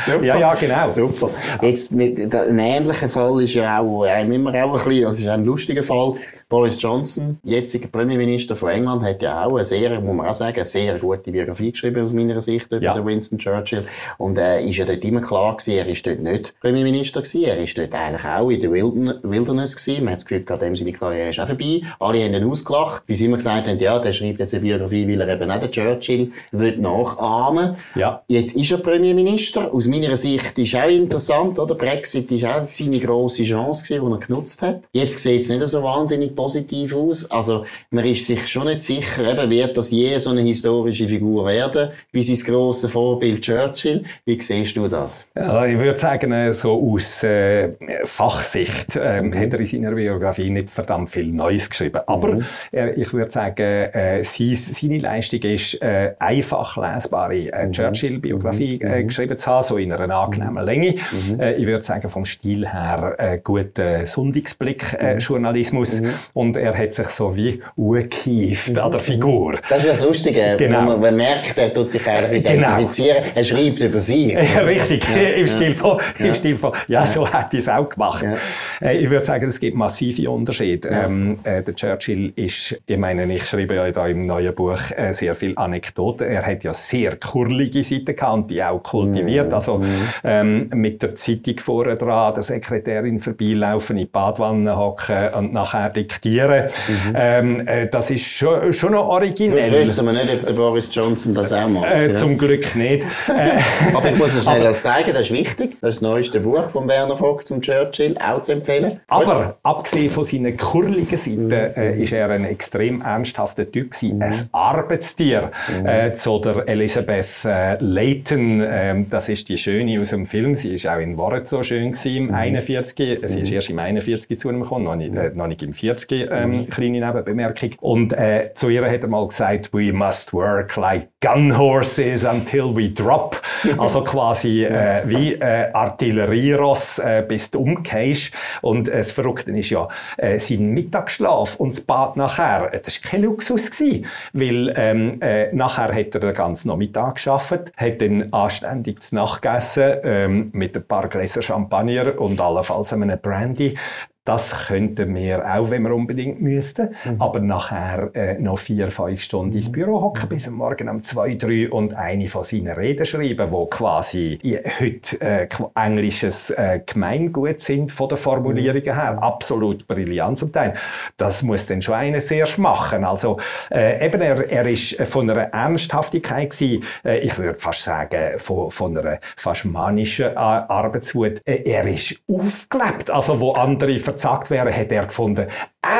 Super. Ja, ja, genau. Super. Jetzt, mit, ein ähnlicher Fall ist ja auch, äh, immer auch ein bisschen, also ist ein lustiger Fall, Boris Johnson, jetziger Premierminister von England, hat ja auch eine sehr, muss man auch sagen, eine sehr gute Biografie geschrieben aus meiner Sicht über ja. Winston Churchill. Und äh, ist ja dort immer klar gewesen, er ist dort nicht Premierminister gewesen, er ist dort eigentlich auch in der Wilderness gewesen. Man hat das Gefühl gehabt, dem seine Karriere ist auch vorbei. Alle haben ihn ausgelacht, wie sie immer gesagt haben, ja, der schreibt jetzt eine Biografie, weil er eben auch den Churchill will nachahmen. Ja. Jetzt ist er Premierminister. Aus meiner Sicht ist auch interessant, oder? Brexit ist auch seine grosse Chance gewesen, die er genutzt hat. Jetzt sieht es nicht so wahnsinnig positiv aus. Also man ist sich schon nicht sicher, eben, wird das je so eine historische Figur werden, wie sein grosses Vorbild Churchill. Wie siehst du das? Ja, ich würde sagen, äh, so aus äh, Fachsicht äh, mhm. hat er in seiner Biografie nicht verdammt viel Neues geschrieben. Aber mhm. äh, ich würde sagen, äh, seine Leistung ist, äh, einfach lesbare äh, mhm. Churchill-Biografie äh, mhm. geschrieben zu haben, so in einer angenehmen mhm. Länge. Mhm. Äh, ich würde sagen, vom Stil her äh, guter Sonntagsblick-Journalismus. Äh, und er hat sich so wie angehieft mhm. an der Figur. Das ist das Lustige, genau. man, man merkt, er tut sich eigentlich genau. identifizieren, genau. er schreibt über sie. Ja, richtig, ja. im, Stil von, ja. im Stil von, ja, so hat er es auch gemacht. Äh, ich würde sagen, es gibt massive Unterschiede. Ähm, äh, der Churchill ist, ich meine, ich schreibe ja da im neuen Buch äh, sehr viel Anekdoten. Er hat ja sehr kurlige Seiten gehabt und die auch kultiviert. Mhm. Also ähm, mit der Zeitung vorne dran, der Sekretärin vorbeilaufen, in die Badwanne hocken und nachher die diktieren. Mhm. Ähm, äh, das ist schon, schon noch originell. Wir wissen wir nicht, ob der Boris Johnson das auch macht. Äh, ja. Zum Glück nicht. Äh, aber ich muss noch schnell das zeigen, das ist wichtig. Das ist das neueste Buch von Werner Vogt zum Churchill, auch zu empfehlen. Aber abgesehen von seinen kurligen Seiten äh, ist er ein extrem ernsthafter Typ gewesen. Mhm. Ein Arbeitstier. Mhm. Äh, zu der Elizabeth äh, Layton, äh, das ist die Schöne aus dem Film. Sie ist auch in Wort so schön gewesen, im mhm. 41. Sie ist mhm. erst im 41 zu ihm gekommen, noch nicht, äh, noch nicht im 40 ähm, mhm. kleine Nebenbemerkung. Und äh, zu ihr hat er mal gesagt, we must work like gun horses until we drop. Also quasi äh, wie äh, Artillerieross, äh, bis du umgehst. Und äh, das Verrückte ist ja, äh, sein Mittagsschlaf und das Bad nachher, äh, das war kein Luxus gewesen, weil ähm, äh, nachher hat er den ganzen Nachmittag geschafft, hat dann anständig zu Nacht gegessen, ähm, mit ein paar Gläser Champagner und allenfalls einem Brandy das könnten wir auch, wenn wir unbedingt müssten. Mhm. Aber nachher äh, noch vier, fünf Stunden ins Büro hocken, bis am Morgen um zwei, drei und eine von seinen Reden schreiben, wo quasi heute äh, englisches äh, Gemeingut sind von der Formulierungen her. Absolut brillant zum Teil. Das muss dann schon einer zuerst machen. Also äh, eben, er, er ist von einer Ernsthaftigkeit gewesen, äh, ich würde fast sagen, von, von einer fast manischen Arbeitswut. Äh, er ist aufgelebt. Also wo andere verzagt wären, hat er gefunden,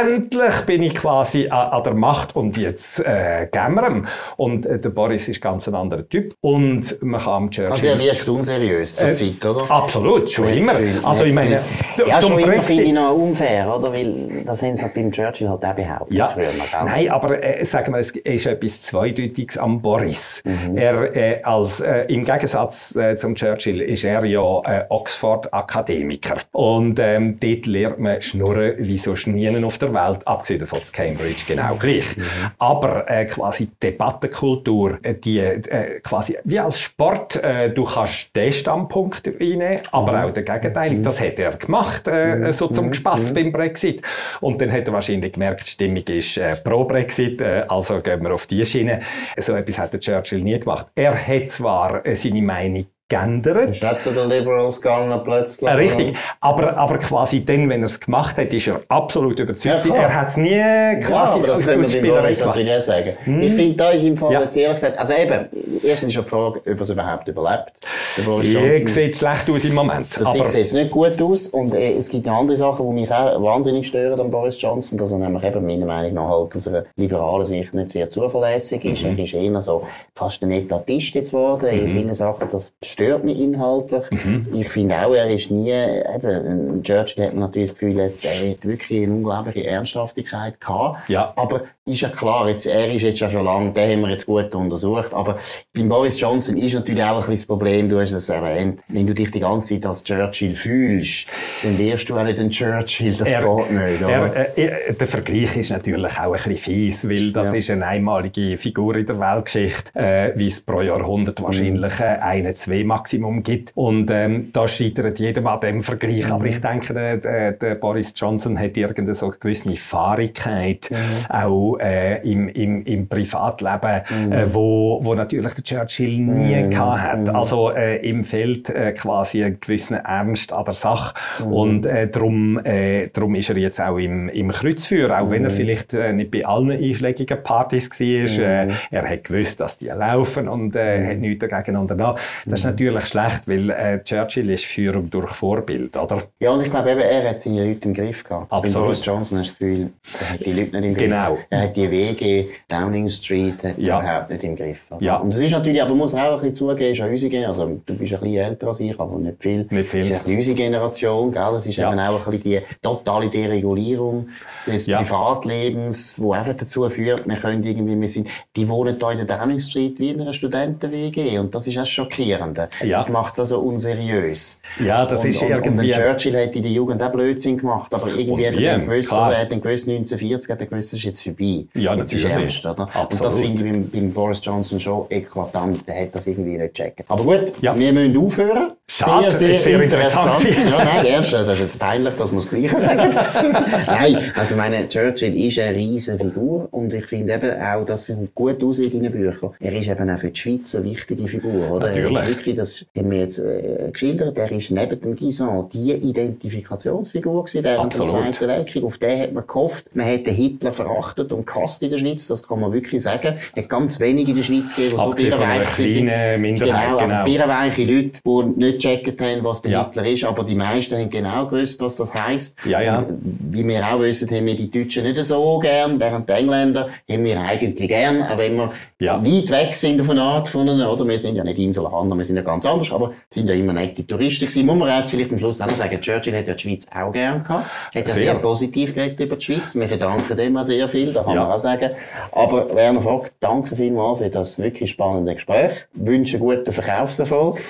endlich bin ich quasi an, der Macht und jetzt äh, gämmern. Und äh, der Boris ist ganz ein anderer Typ. Und man kann am Churchill... Also er wirkt unseriös zur äh, Zeit, oder? Absolut, schon immer. Gefühl, also ich meine... Ja, schon immer finde ich noch unfair, oder? Weil das haben sie halt beim Churchill halt auch behauptet. Ja, früher noch, nein, aber äh, sagen wir, es ist etwas Zweideutiges am Boris. Mhm. Er, äh, als, äh, Im Gegensatz äh, zum Churchill ist er ja äh, Oxford-Akademiker. Und ähm, dort lernt man schnurren wie so Schmieren auf der Welt, abgesehen davon zu Cambridge genau gleich. Mhm. Aber äh, quasi Debattenkultur, äh, die äh, quasi wie als Sport, äh, du kannst den Standpunkt einnehmen, aber mhm. auch der Gegenteil. Das hat er gemacht, äh, mhm. so zum mhm. Spass mhm. beim Brexit. Und dann hat er wahrscheinlich gemerkt, die Stimmung ist äh, pro Brexit, äh, also gehen wir auf die Schiene. So etwas hat der Churchill nie gemacht. Er hat zwar äh, seine Meinung geändert. Ist nicht zu den Liberals gegangen plötzlich? Richtig. Aber, aber quasi dann, wenn er es gemacht hat, ist er absolut überzeugt. Ja, er hat es nie quasi ja, aber das können wir Boris natürlich sagen. Hm. Ich finde, da ist im Fall ja. jetzt ehrlich gesagt, also eben, erstens ist ja die Frage, ob er es überhaupt überlebt. Johnson. sieht schlecht aus im Moment. Zurzeit sieht es nicht gut aus und äh, es gibt andere Sachen, die mich auch wahnsinnig stören an Boris Johnson, dass er nämlich eben meiner Meinung nach halt aus einer liberalen Sicht nicht sehr zuverlässig ist. Mhm. Er ist eher so fast ein Etatist jetzt geworden mhm. in vielen Sachen. Das stört mich inhaltlich. Mhm. Ich finde auch, er ist nie, eben, Churchill hat man natürlich das Gefühl, er hat wirklich eine unglaubliche Ernsthaftigkeit gehabt. Ja. Aber ist ja klar, jetzt, er ist jetzt ja schon lange, den haben wir jetzt gut untersucht, aber beim Boris Johnson ist natürlich auch ein bisschen das Problem, du hast es erwähnt, wenn du dich die ganze Zeit als Churchill fühlst, dann wirst du auch nicht ein Churchill, das er, geht nicht? Er, äh, der Vergleich ist natürlich auch ein bisschen fies, weil das ja. ist eine einmalige Figur in der Weltgeschichte, äh, wie es pro Jahrhundert wahrscheinlich äh, eine, zwei Maximum gibt und ähm, da scheitert jedem an dem Vergleich, mhm. aber ich denke, der, der, Boris Johnson hat irgendeine so gewisse Fahrigkeit, mhm. auch äh, im, im, im Privatleben, mm. äh, wo, wo natürlich der Churchill nie gehabt hat. Mm. Also äh, im Feld äh, quasi einen gewissen Ernst an der Sache. Mm. Und äh, darum, äh, darum ist er jetzt auch im, im Kreuzfeuer, auch wenn er vielleicht äh, nicht bei allen einschlägigen Partys war. Äh, er hat gewusst, dass die laufen und äh, hat nichts dagegen unternommen. Das ist natürlich schlecht, weil äh, Churchill ist Führung durch Vorbild, oder? Ja, und ich glaube eben, er hat seine Leute im Griff gehabt. Absolut. Boris Johnson hast das Gefühl, er hat die Leute nicht im Griff. Genau hat die Wege, Downing Street, ja. überhaupt nicht im Griff. Ja. Und das ist natürlich, aber man muss auch ein bisschen zugeben, ist auch unsere also du bist ein bisschen älter als ich, aber nicht viel. Nicht viel. Das ist unsere Generation, gell? Es ist ja. eben auch ein bisschen die totale Deregulierung des ja. Privatlebens, wo einfach dazu führt, wir können irgendwie, wir sind, die wohnen da in der Downing Street wie in einer Studenten-WG und das ist auch schockierend. Ja. Das macht es also unseriös. Ja, das und, ist und, irgendwie... Und Churchill hat in der Jugend auch Blödsinn gemacht, aber irgendwie hat er dann gewusst, er hat dann gewusst, 1940 hat er gewusst, das ist jetzt vorbei. Ja, jetzt natürlich. Ernst, oder? Und das finde ich beim, beim, Boris Johnson schon eklatant. Der hat das irgendwie nicht checken. Aber gut, ja. wir müssen aufhören. Schade, sehr, sehr, sehr interessant. interessant. ja, nein, ernst, das ist jetzt peinlich, das muss gleich sagen. nein, also meine, Churchill ist eine riesige Figur und ich finde eben auch, dass er gut aussieht in den Büchern. Er ist eben auch für die Schweiz eine wichtige Figur, oder? Natürlich. Er wirklich, das haben wir jetzt äh, geschildert, er ist neben dem Guisan die Identifikationsfigur gewesen während Absolut. dem Zweiten Weltkrieg. Auf den hat man gehofft, man hätte Hitler verachtet und gehasst in der Schweiz, das kann man wirklich sagen. Es hat ganz wenige in der Schweiz gegeben, die so birrenweich sind. Genau, also genau. birrenweiche Leute, die nicht gecheckt haben, was der ja. Hitler ist, aber die meisten haben genau gewusst, was das heisst. Ja, ja. Und wie wir auch wissen, haben wir die Deutschen nicht so gern, während die Engländer haben wir eigentlich gern, auch wenn wir ja. weit weg sind von Art von ihnen, oder? Wir sind ja nicht Inselhander, wir sind ja ganz anders, aber sind ja immer nette Touristen gewesen. Muss man jetzt vielleicht am Schluss auch noch sagen, Churchill hat ja die Schweiz auch gern gehabt, hat ja sehr, sehr positiv geredet über die Schweiz. Wir verdanken dem auch sehr viel, da kann ja. man auch sagen. Aber Werner Vogt, danke vielmals für das wirklich spannende Gespräch. Ich wünsche einen guten Verkaufserfolg.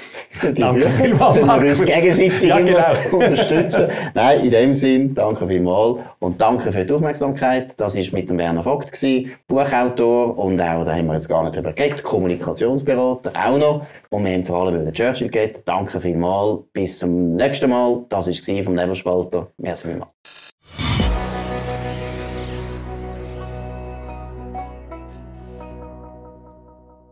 danke vielmals, Wenn wir uns gegenseitig ja, genau. unterstützen. Nein, in dem Sinn, danke vielmals. Und danke für die Aufmerksamkeit. Das war mit dem Werner Vogt, gewesen, Buchautor und auch, da haben wir jetzt gar nicht drüber geredet, Kommunikationsberater auch noch. Und wir haben vor allem über Churchill geredet. Danke vielmals. Bis zum nächsten Mal. Das war vom Nebelspalter. Merci vielmals.